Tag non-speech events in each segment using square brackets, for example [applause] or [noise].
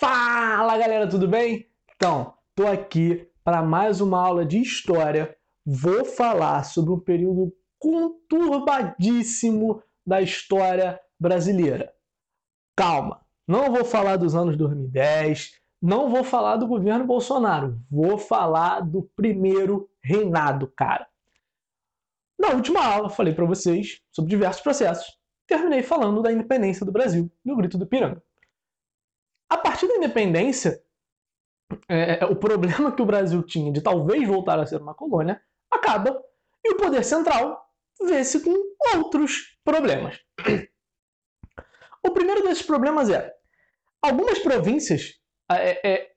Fala galera, tudo bem? Então, tô aqui para mais uma aula de história. Vou falar sobre um período conturbadíssimo da história brasileira. Calma, não vou falar dos anos 2010, não vou falar do governo Bolsonaro, vou falar do primeiro reinado, cara. Na última aula, falei para vocês sobre diversos processos. Terminei falando da independência do Brasil, no Grito do Piranga. A partir da independência, é, é, o problema que o Brasil tinha de talvez voltar a ser uma colônia acaba e o poder central vê-se com outros problemas. O primeiro desses problemas é algumas províncias é, é,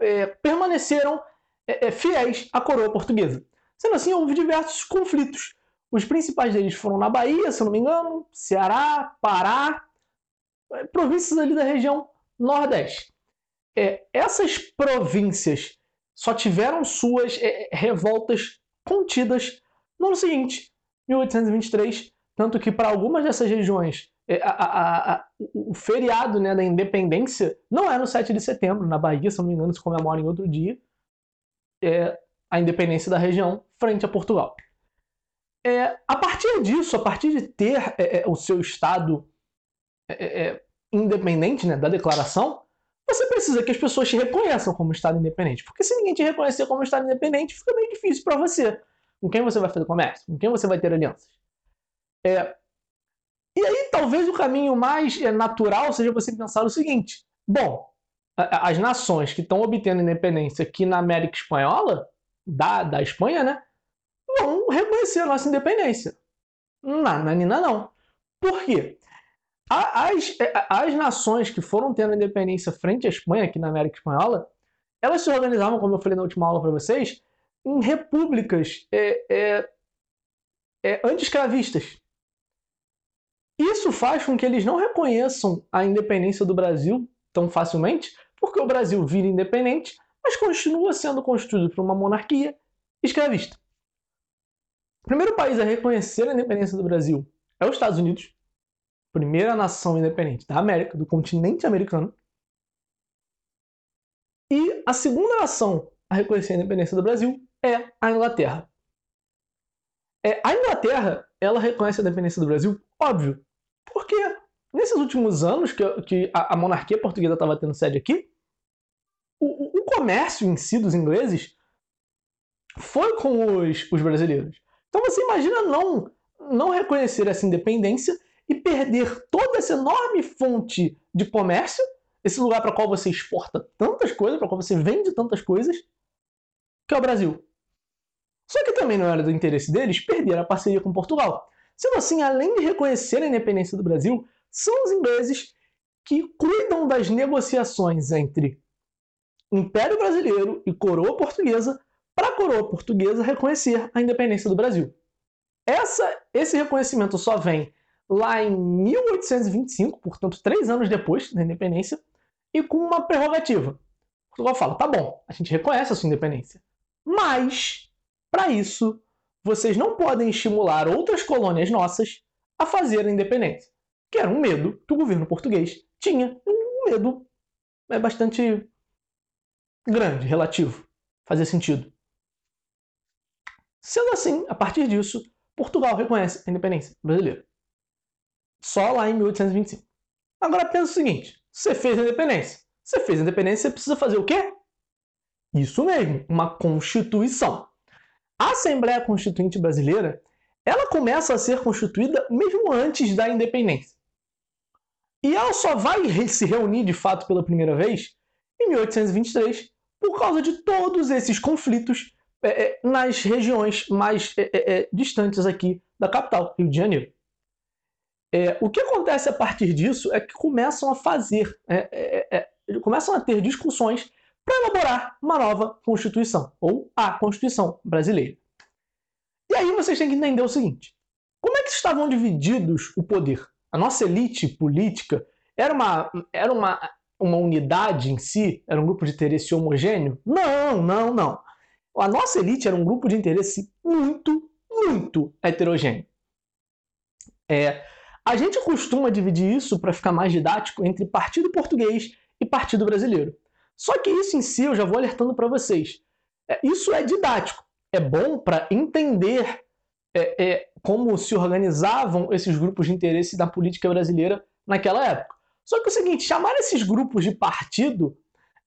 é permaneceram é, fiéis à coroa portuguesa. Sendo assim, houve diversos conflitos. Os principais deles foram na Bahia, se não me engano, Ceará, Pará, províncias ali da região Nordeste. É, essas províncias só tiveram suas é, revoltas contidas no ano seguinte, 1823, tanto que para algumas dessas regiões é, a, a, a, o feriado né, da independência não é no 7 de setembro, na Bahia, se não me engano, se comemora em outro dia, é a independência da região frente a Portugal. É, a partir disso, a partir de ter é, é o seu Estado é, independente né, da declaração, você precisa que as pessoas te reconheçam como Estado independente. Porque se ninguém te reconhecer como Estado independente, fica meio difícil para você. Com quem você vai fazer comércio? Com quem você vai ter alianças? É... E aí, talvez o caminho mais é, natural seja você pensar o seguinte: bom, as nações que estão obtendo independência aqui na América Espanhola, da, da Espanha, né, vão reconhecer a nossa independência. Não, Nina, não. Por quê? As, é, as nações que foram tendo independência frente à Espanha, aqui na América Espanhola, elas se organizavam, como eu falei na última aula para vocês, em repúblicas é, é, é, anti-escravistas. Isso faz com que eles não reconheçam a independência do Brasil tão facilmente, porque o Brasil vira independente, mas continua sendo constituído por uma monarquia escravista. O primeiro país a reconhecer a independência do Brasil é os Estados Unidos, primeira nação independente da América, do continente americano. E a segunda nação a reconhecer a independência do Brasil é a Inglaterra. É, a Inglaterra, ela reconhece a independência do Brasil, óbvio, porque nesses últimos anos que, que a, a, monarquia portuguesa estava tendo sede aqui, o, o, comércio em si dos ingleses foi com os, os brasileiros. Então você imagina não, não reconhecer essa independência e perder toda essa enorme fonte de comércio, esse lugar para qual você exporta tantas coisas, para qual você vende tantas coisas, que é o Brasil. Só que também não era do interesse deles perder a parceria com Portugal. Sendo assim, além de reconhecer a independência do Brasil, são os ingleses que cuidam das negociações entre Império Brasileiro e Coroa Portuguesa para a Coroa Portuguesa reconhecer a independência do Brasil. Essa, esse reconhecimento só vem lá em 1825, portanto, três anos depois da independência, e com uma prerrogativa. Portugal fala: tá bom, a gente reconhece a sua independência, mas, para isso, vocês não podem estimular outras colônias nossas a fazer a independência, que era um medo que o governo português tinha, um medo é bastante grande, relativo, fazia sentido. Sendo assim, a partir disso, Portugal reconhece a independência brasileira. Só lá em 1825. Agora pensa o seguinte: você fez a independência. Você fez a independência, você precisa fazer o quê? Isso mesmo, uma constituição. A Assembleia Constituinte Brasileira, ela começa a ser constituída mesmo antes da independência. E ela só vai se reunir de fato pela primeira vez em 1823, por causa de todos esses conflitos é, nas regiões mais é, é, distantes aqui da capital, Rio de Janeiro. É, o que acontece a partir disso é que começam a fazer, é, é, é começam a ter discussões para elaborar uma nova Constituição, ou a Constituição brasileira. E aí vocês têm que entender o seguinte: como é que estavam divididos o poder? A nossa elite política era uma, era uma, uma unidade em si? Era um grupo de interesse homogêneo? Não, não, não. A nossa elite era um grupo de interesse muito, muito heterogêneo. É, a gente costuma dividir isso, para ficar mais didático, entre partido português e Partido Brasileiro. Só que isso em si, eu já vou alertando para vocês, é, isso é didático, é bom para entender é, é, como se organizavam esses grupos de interesse da política brasileira naquela época. Só que é o seguinte, chamar esses grupos de partido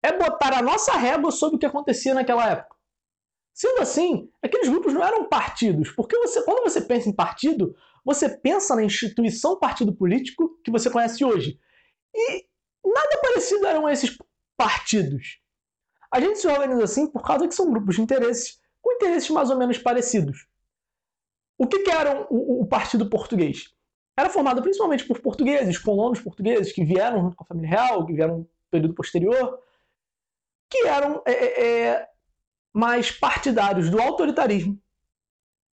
é botar a nossa régua sobre o que acontecia naquela época. Sendo assim, aqueles grupos não eram partidos, porque você, quando você pensa em partido, você pensa na instituição partido político que você conhece hoje. E nada parecido eram esses partidos. A gente se organiza assim por causa que são grupos de interesses com interesses mais ou menos parecidos. O que, que era o, o Partido Português? Era formado principalmente por portugueses, colonos portugueses que vieram junto com a família real, que vieram no período posterior, que eram é, é, é mais partidários do autoritarismo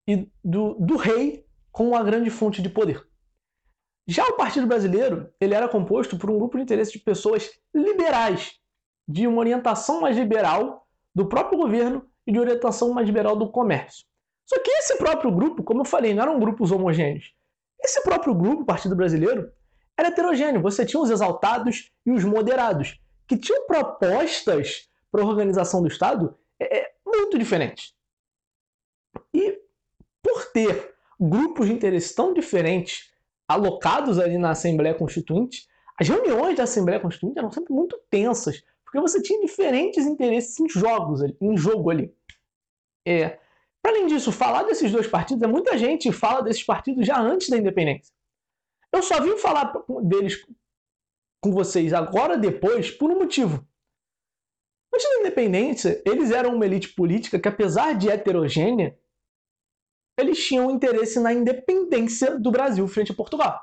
e do, do rei como a grande fonte de poder. Já o Partido Brasileiro ele era composto por um grupo de interesses de pessoas liberais, de uma orientação mais liberal do próprio governo e de orientação mais liberal do comércio. Só que esse próprio grupo, como eu falei, não eram grupos homogêneos. Esse próprio grupo, Partido Brasileiro, era heterogêneo. Você tinha os exaltados e os moderados, que tinham propostas para a organização do Estado é, é, muito diferentes. E por ter grupos de interesse tão diferentes alocados ali na Assembleia Constituinte, as reuniões da Assembleia Constituinte eram sempre muito tensas, porque você tinha diferentes interesses em jogos, em jogo ali. É. Além disso, falar desses dois partidos, é muita gente fala desses partidos já antes da independência. Eu só vim falar deles com vocês agora depois por um motivo. Antes da independência, eles eram uma elite política que, apesar de heterogênea, eles tinham interesse na independência do Brasil frente a Portugal.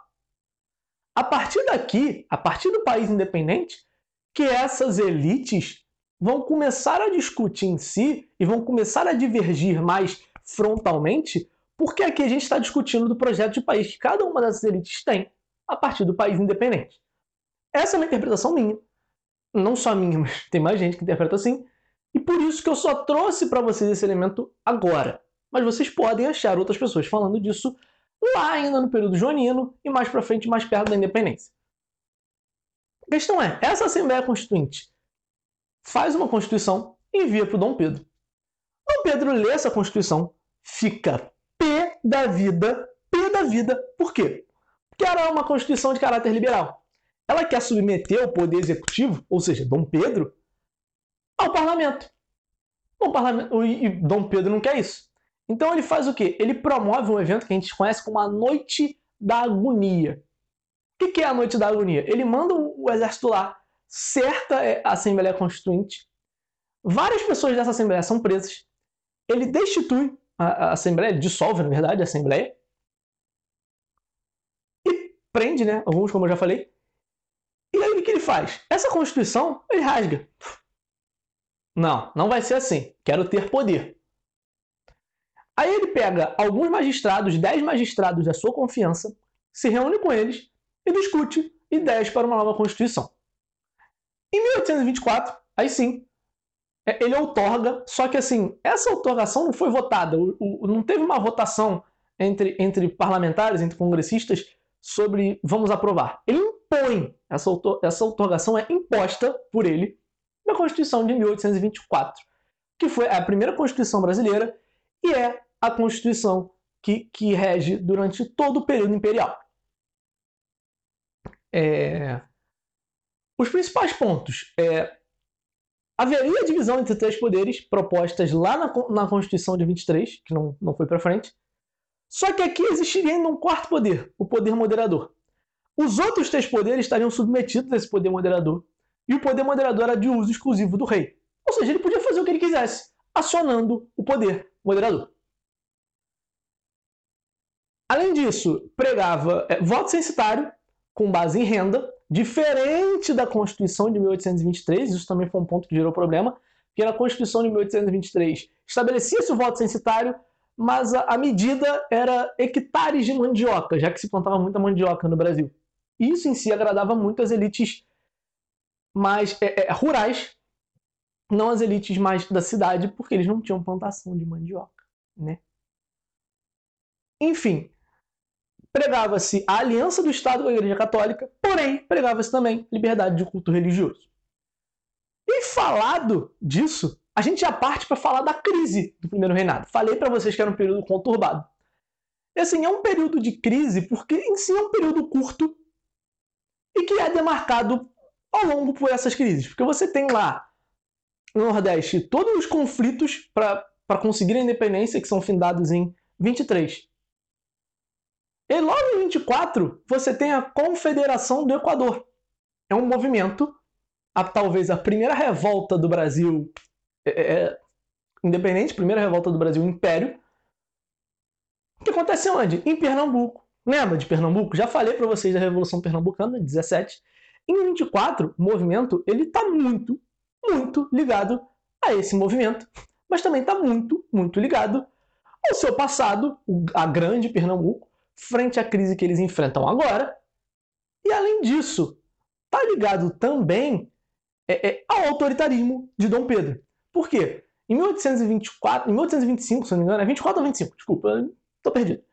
A partir daqui, a partir do país independente, que essas elites vão começar a discutir em si e vão começar a divergir mais frontalmente, porque aqui a gente está discutindo do projeto de país que cada uma dessas elites tem a partir do país independente. Essa é uma interpretação minha não só minha, mas tem mais gente que interpreta assim. E por isso que eu só trouxe para vocês esse elemento agora. Mas vocês podem achar outras pessoas falando disso lá ainda no período joanino e mais para frente, mais perto da independência. A questão é, essa Assembleia Constituinte faz uma Constituição e envia para o Dom Pedro. Dom Pedro lê essa Constituição, fica pé da vida, pé da vida. Por quê? Porque era uma Constituição de caráter liberal. Ela quer submeter o poder executivo, ou seja, Dom Pedro, ao parlamento. Parlamento e Dom Pedro não quer isso. Então ele faz o quê? Ele promove um evento que a gente conhece como a Noite da Agonia. O que é a Noite da Agonia? Ele manda o exército lá, certa a Assembleia Constituinte, várias pessoas dessa Assembleia são presas, ele destitui a, Assembleia, dissolve, na verdade, a Assembleia, e prende, né? Alguns, como eu já falei, e aí o que ele faz? Essa Constituição ele rasga. Não, não vai ser assim. Quero ter poder. Aí ele pega alguns magistrados, dez magistrados da sua confiança, se reúne com eles e discute ideias para uma nova Constituição. Em 1824, aí sim, é, ele outorga, só que assim, essa outorgação não foi votada, não teve uma votação entre, entre parlamentares, entre congressistas, sobre vamos aprovar. Ele impõe, essa, essa outorgação é imposta por ele na Constituição de 1824, que foi a primeira Constituição brasileira e é a Constituição que, que rege durante todo o período imperial. É... Os principais pontos. É... Haveria divisão entre três poderes propostas lá na, na Constituição de 23, que não, não foi para frente, só que aqui existiria ainda um quarto poder, o poder moderador. Os outros três poderes estariam submetidos a esse poder moderador. E o poder moderador era de uso exclusivo do rei. Ou seja, ele podia fazer o que ele quisesse, acionando o poder moderador. Além disso, pregava é, voto censitário com base em renda, diferente da Constituição de 1823, isso também foi um ponto que gerou problema, porque na Constituição de 1823 estabelecia-se o voto censitário, mas a, a medida era hectares de mandioca, já que se plantava muita mandioca no Brasil. Isso em si agradava muito as elites mais é, é, rurais, não as elites mais da cidade, porque eles não tinham plantação de mandioca, né? Enfim, pregava-se a aliança do Estado com a Igreja Católica, porém pregava-se também liberdade de culto religioso. falado disso, a gente já parte para falar da crise do primeiro reinado. Falei para vocês que era um período conturbado. E assim, é um período de crise porque em si é um período curto e que é demarcado ao longo por essas crises. Porque você tem lá no Nordeste todos os conflitos para conseguir a independência que são findados em 23. E logo em 24, você tem a Confederação do Equador. É um movimento, a, talvez a primeira revolta do Brasil é, é, é independente, primeira revolta do Brasil Império, que acontece onde? Em Pernambuco. Lembra de Pernambuco? Já falei para vocês da Revolução Pernambucana, de 17. Em 24, o movimento ele está muito, muito ligado a esse movimento, mas também está muito, muito ligado ao seu passado, a grande Pernambuco, frente à crise que eles enfrentam agora. E além disso, está ligado também é, é, ao autoritarismo de Dom Pedro. Por quê? Em 1824, em 1825, se não me engano, é 24 ou 25, desculpa, estou perdido.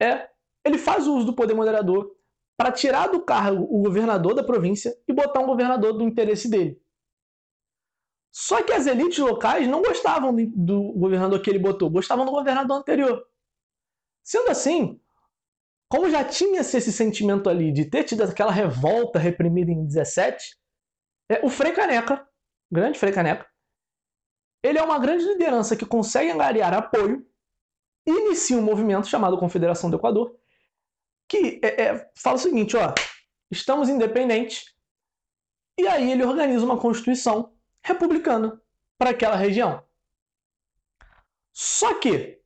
É, ele faz uso do poder moderador para tirar do cargo o governador da província e botar um governador do interesse dele. Só que as elites locais não gostavam do governador que ele botou, gostavam do governador anterior. Sendo assim, como já tinha-se esse sentimento ali de ter tido aquela revolta reprimida em 17, é, o Frei Caneca, o grande Frei Caneca, ele é uma grande liderança que consegue angariar apoio inicia um movimento chamado Confederação do Equador, que é, é, fala o seguinte, ó, estamos independentes, e aí ele organiza uma constituição republicana para aquela região. Só que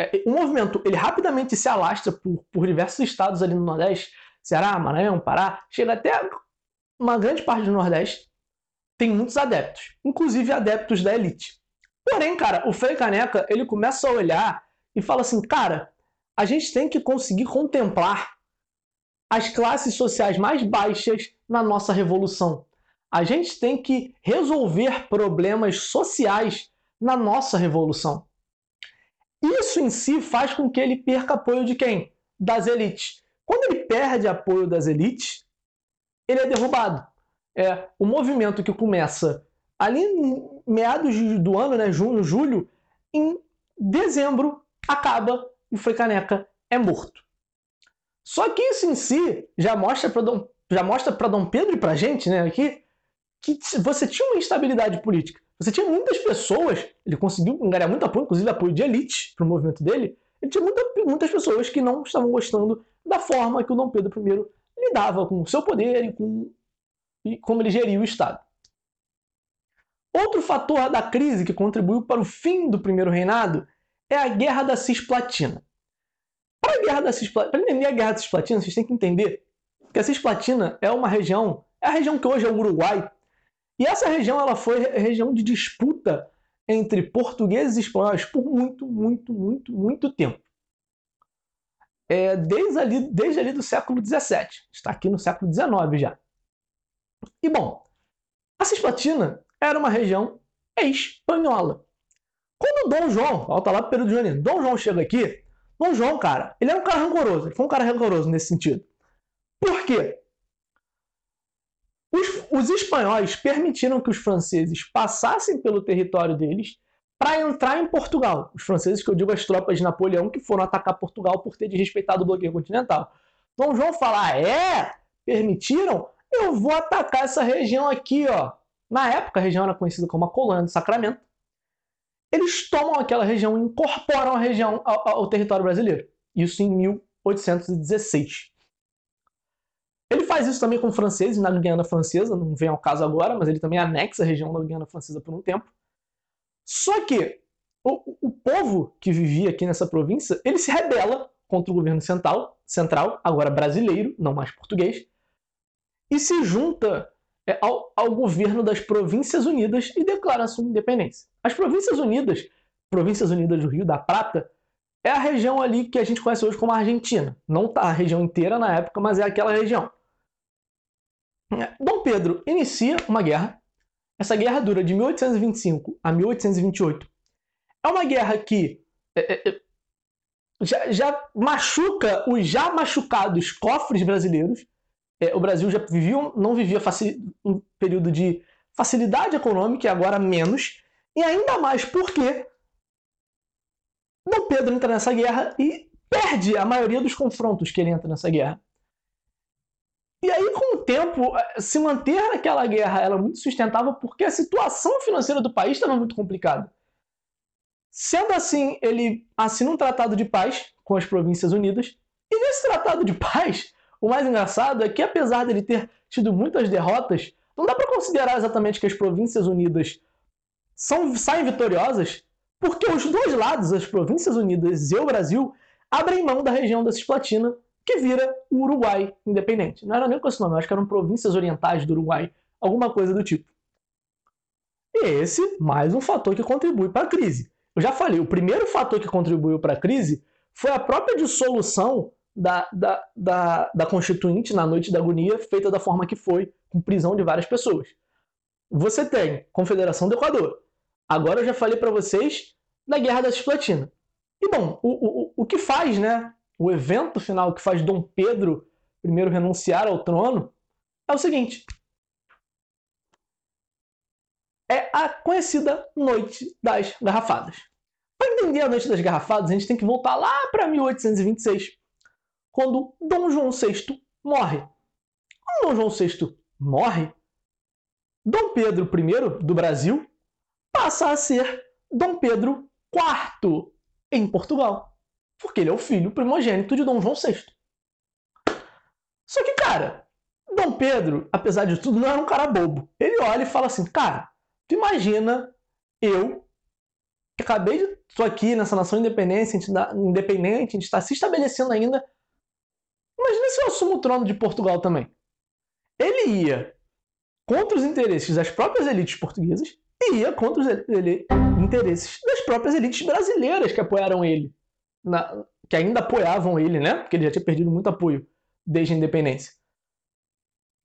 é, o movimento ele rapidamente se alastra por, por diversos estados ali no Nordeste, Ceará, Maranhão, Pará, chega até uma grande parte do Nordeste, tem muitos adeptos, inclusive adeptos da elite. Porém, cara, o Frei Caneca ele começa a olhar e fala assim, cara, a gente tem que conseguir contemplar as classes sociais mais baixas na nossa revolução. A gente tem que resolver problemas sociais na nossa revolução. Isso em si faz com que ele perca apoio de quem? Das elites. Quando ele perde apoio das elites, ele é derrubado. É o movimento que começa ali em meados do ano, né, junho, julho, em dezembro acaba e Frei Caneca é morto. Só que isso em si já mostra para Dom, já mostra para Dom Pedro e para gente, né, aqui, que você tinha uma instabilidade política. Você tinha muitas pessoas, ele conseguiu angariar muito apoio, inclusive apoio de elite para o movimento dele. Ele tinha muita, muitas pessoas que não estavam gostando da forma que o Dom Pedro I lidava com o seu poder e com e como ele geria o Estado. Outro fator da crise que contribuiu para o fim do primeiro reinado é a Guerra da Cisplatina. Para a Guerra da Cisplatina, para entender a Guerra da Cisplatina, vocês têm que entender que a Cisplatina é uma região, é a região que hoje é o Uruguai, e essa região ela foi região de disputa entre portugueses e espanhóis por muito, muito, muito, muito tempo. É, desde, ali, desde ali do século XVII. Está aqui no século XIX já. E bom, a Cisplatina era uma região espanhola. Quando Dom João, volta lá para Pedro de Janeiro, Dom João chega aqui, Dom João, cara, ele era um cara rancoroso, ele foi um cara rancoroso nesse sentido. Por quê? Os, os espanhóis permitiram que os franceses passassem pelo território deles para entrar em Portugal. Os franceses, que eu digo as tropas de Napoleão, que foram atacar Portugal por ter desrespeitado o bloqueio continental. Dom João fala: ah, é? Permitiram? Eu vou atacar essa região aqui, ó. Na época, a região era conhecida como a Colônia do Sacramento eles tomam aquela região e incorporam a região ao, ao território brasileiro. Isso em 1816. Ele faz isso também com os franceses na Guiana Francesa, não vem ao caso agora, mas ele também anexa a região da Guiana Francesa por um tempo. Só que o, o povo que vivia aqui nessa província, ele se rebela contra o governo central, central, agora brasileiro, não mais português, e se junta é, ao, ao, governo das Províncias Unidas e declara sua independência. As Províncias Unidas, Províncias Unidas do Rio da Prata, é a região ali que a gente conhece hoje como Argentina. Não tá a região inteira na época, mas é aquela região. Dom Pedro inicia uma guerra. Essa guerra dura de 1825 a 1828. É uma guerra que é, é, é, já, já machuca os já machucados cofres brasileiros é, o Brasil já vivia, não vivia um período de facilidade econômica e agora menos, e ainda mais porque Dom Pedro entra nessa guerra e perde a maioria dos confrontos que ele entra nessa guerra. E aí, com o tempo, se manter naquela guerra era muito sustentável porque a situação financeira do país estava muito complicada. Sendo assim, ele assina um tratado de paz com as Províncias Unidas. E nesse tratado de paz, o mais engraçado é que, apesar dele ter tido muitas derrotas, não dá para considerar exatamente que as Províncias Unidas são, saem vitoriosas, porque os dois lados, as Províncias Unidas e o Brasil, abrem mão da região da Cisplatina, que vira o Uruguai independente. Não era nem com esse nome, acho que eram províncias orientais do Uruguai, alguma coisa do tipo. E esse, mais um fator que contribui para a crise. Eu já falei, o primeiro fator que contribuiu para a crise foi a própria dissolução da, da, da, da Constituinte na Noite da Agonia, feita da forma que foi, com prisão de várias pessoas. Você tem Confederação do Equador. Agora eu já falei para vocês da Guerra da Cisplatina. E bom, o, o, o que faz, né? O evento final que faz Dom Pedro I renunciar ao trono é o seguinte: é a conhecida Noite das Garrafadas. Para entender a Noite das Garrafadas, a gente tem que voltar lá para 1826, quando Dom João VI morre. Quando Dom João VI morre, Dom Pedro I do Brasil passa a ser Dom Pedro IV em Portugal, porque ele é o filho primogênito de Dom João VI. Só que, cara, Dom Pedro, apesar de tudo, não era um cara bobo. Ele olha e fala assim: cara, tu imagina eu, que acabei de. estou aqui nessa nação independente, gente, independente, a gente está se estabelecendo ainda. Imagina se eu assumo o trono de Portugal também. Ele ia contra os interesses das próprias elites portuguesas e ia contra os interesses das próprias elites brasileiras que apoiaram ele, na, que ainda apoiavam ele, né? Porque ele já tinha perdido muito apoio desde a independência.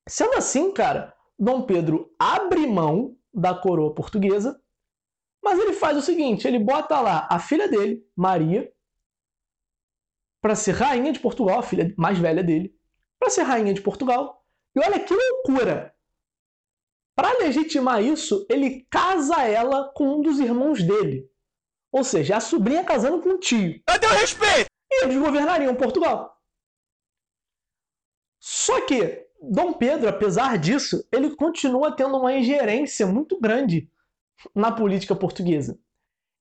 Sendo assim, cara, Dom Pedro abre mão da coroa portuguesa, mas ele faz o seguinte: ele bota lá a filha dele, Maria, para ser rainha de Portugal, a filha mais velha dele, para ser rainha de Portugal. E olha que loucura! Para legitimar isso, ele casa ela com um dos irmãos dele. Ou seja, a sobrinha casando com o tio. Cadê o respeito? E eles governariam Portugal. Só que Dom Pedro, apesar disso, ele continua tendo uma ingerência muito grande na política portuguesa.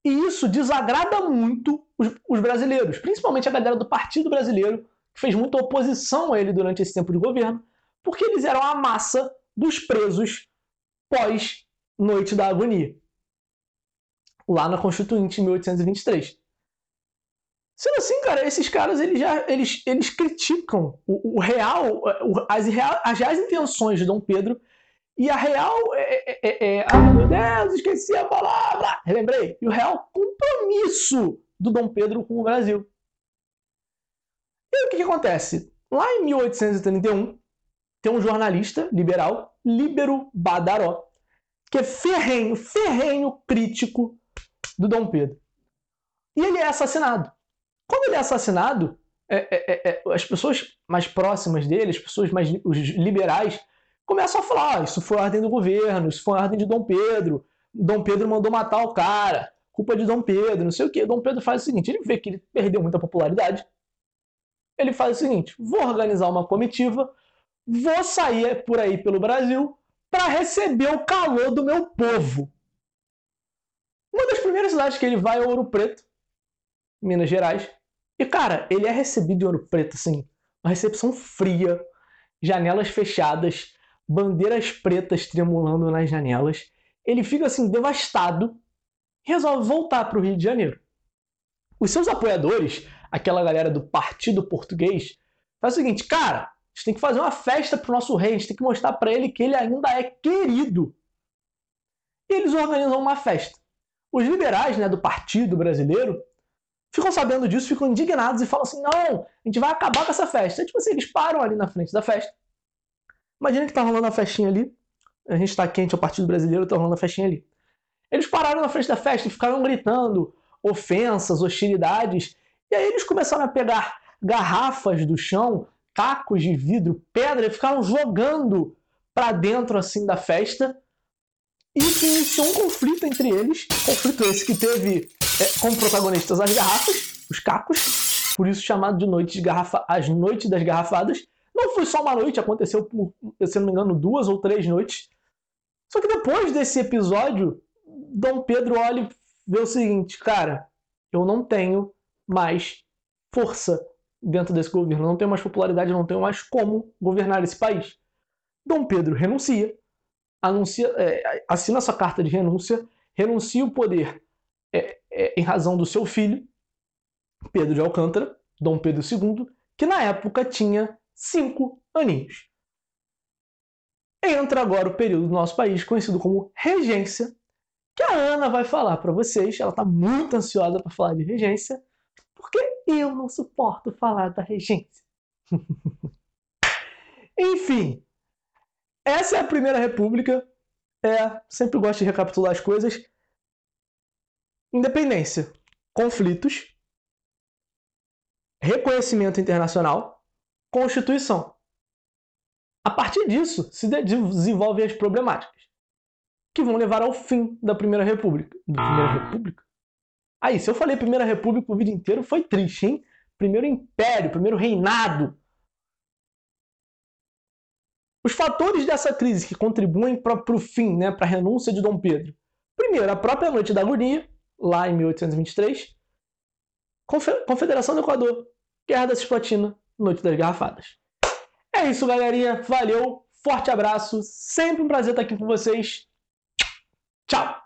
E isso desagrada muito os, os, brasileiros, principalmente a galera do Partido Brasileiro, que fez muita oposição a ele durante esse tempo de governo, porque eles eram a massa dos presos pós-Noite da Agonia, lá na Constituinte, em 1823. Sendo assim, cara, esses caras eles já eles, eles criticam o, o real, o, as, as reais intenções de Dom Pedro e a real é, é, é, é, ah meu Deus, esqueci a palavra, relembrei, e o real compromisso do Dom Pedro com o Brasil. E o que, que acontece? Lá em 1831, tem um jornalista liberal, Líbero Badaró, que é ferrenho, ferrenho crítico do Dom Pedro. E ele é assassinado. Quando ele é assassinado, é, é, é, é, as pessoas mais próximas dele, as pessoas mais os liberais, começam a falar: ah, isso foi ordem do governo, isso foi ordem de Dom Pedro, Dom Pedro mandou matar o cara, culpa de Dom Pedro, não sei o que. Dom Pedro faz o seguinte: ele vê que ele perdeu muita popularidade. Ele faz o seguinte: vou organizar uma comitiva, vou sair por aí pelo Brasil para receber o calor do meu povo. Primeiras cidades que ele vai é Ouro Preto, Minas Gerais. E cara, ele é recebido em Ouro Preto assim, uma recepção fria, janelas fechadas, bandeiras pretas tremulando nas janelas. Ele fica assim devastado, resolve voltar para o Rio de Janeiro. Os seus apoiadores, aquela galera do Partido Português, faz o seguinte, cara, a gente tem que fazer uma festa pro nosso rei, a gente tem que mostrar para ele que ele ainda é querido. E eles organizam uma festa. Os liberais né, do Partido Brasileiro ficam sabendo disso, ficam indignados e falam assim: não, a gente vai acabar com essa festa. E, tipo assim, eles param ali na frente da festa. Imagina que tá rolando a festinha ali. A gente tá quente, é o Partido Brasileiro, tá rolando a festinha ali. Eles pararam na frente da festa e ficaram gritando ofensas, hostilidades. E aí eles começaram a pegar garrafas do chão tacos de vidro, pedra, e ficaram jogando para dentro assim da festa Isso iniciou um conflito entre eles, conflito esse que teve é, como protagonistas as garrafas, os cacos, por isso chamado de noite de garrafa, as noites das garrafadas. Não foi só uma noite, aconteceu por, se não me engano, duas ou três noites. Só que depois desse episódio, Dom Pedro olha e vê o seguinte, cara, eu não tenho mais força dentro desse governo, não tenho mais popularidade, não tenho mais como governar esse país. Dom Pedro renuncia, anuncia, é, assina sua carta de renúncia, renuncia o poder é, é, em razão do seu filho, Pedro de Alcântara, Dom Pedro II, que na época tinha cinco aninhos. Entra agora o período do nosso país conhecido como regência, que a Ana vai falar para vocês. Ela está muito ansiosa para falar de regência, porque eu não suporto falar da regência. [laughs] Enfim, essa é a Primeira República. É, sempre gosto de recapitular as coisas. Independência, conflitos, reconhecimento internacional, Constituição. A partir disso, se desenvolvem as problemáticas que vão levar ao fim da Primeira República. Da Primeira ah. República? Aí, se eu falei Primeira República o vídeo inteiro, foi triste, hein? Primeiro Império, primeiro reinado. Os fatores dessa crise que contribuem para o fim, né, para a renúncia de Dom Pedro. Primeiro, a própria Noite da Agonia, lá em 1823. Confederação do Equador, Guerra da Cisplatina, Noite das Garrafadas. É isso, galerinha. Valeu, forte abraço. Sempre um prazer estar aqui com vocês. Tchau!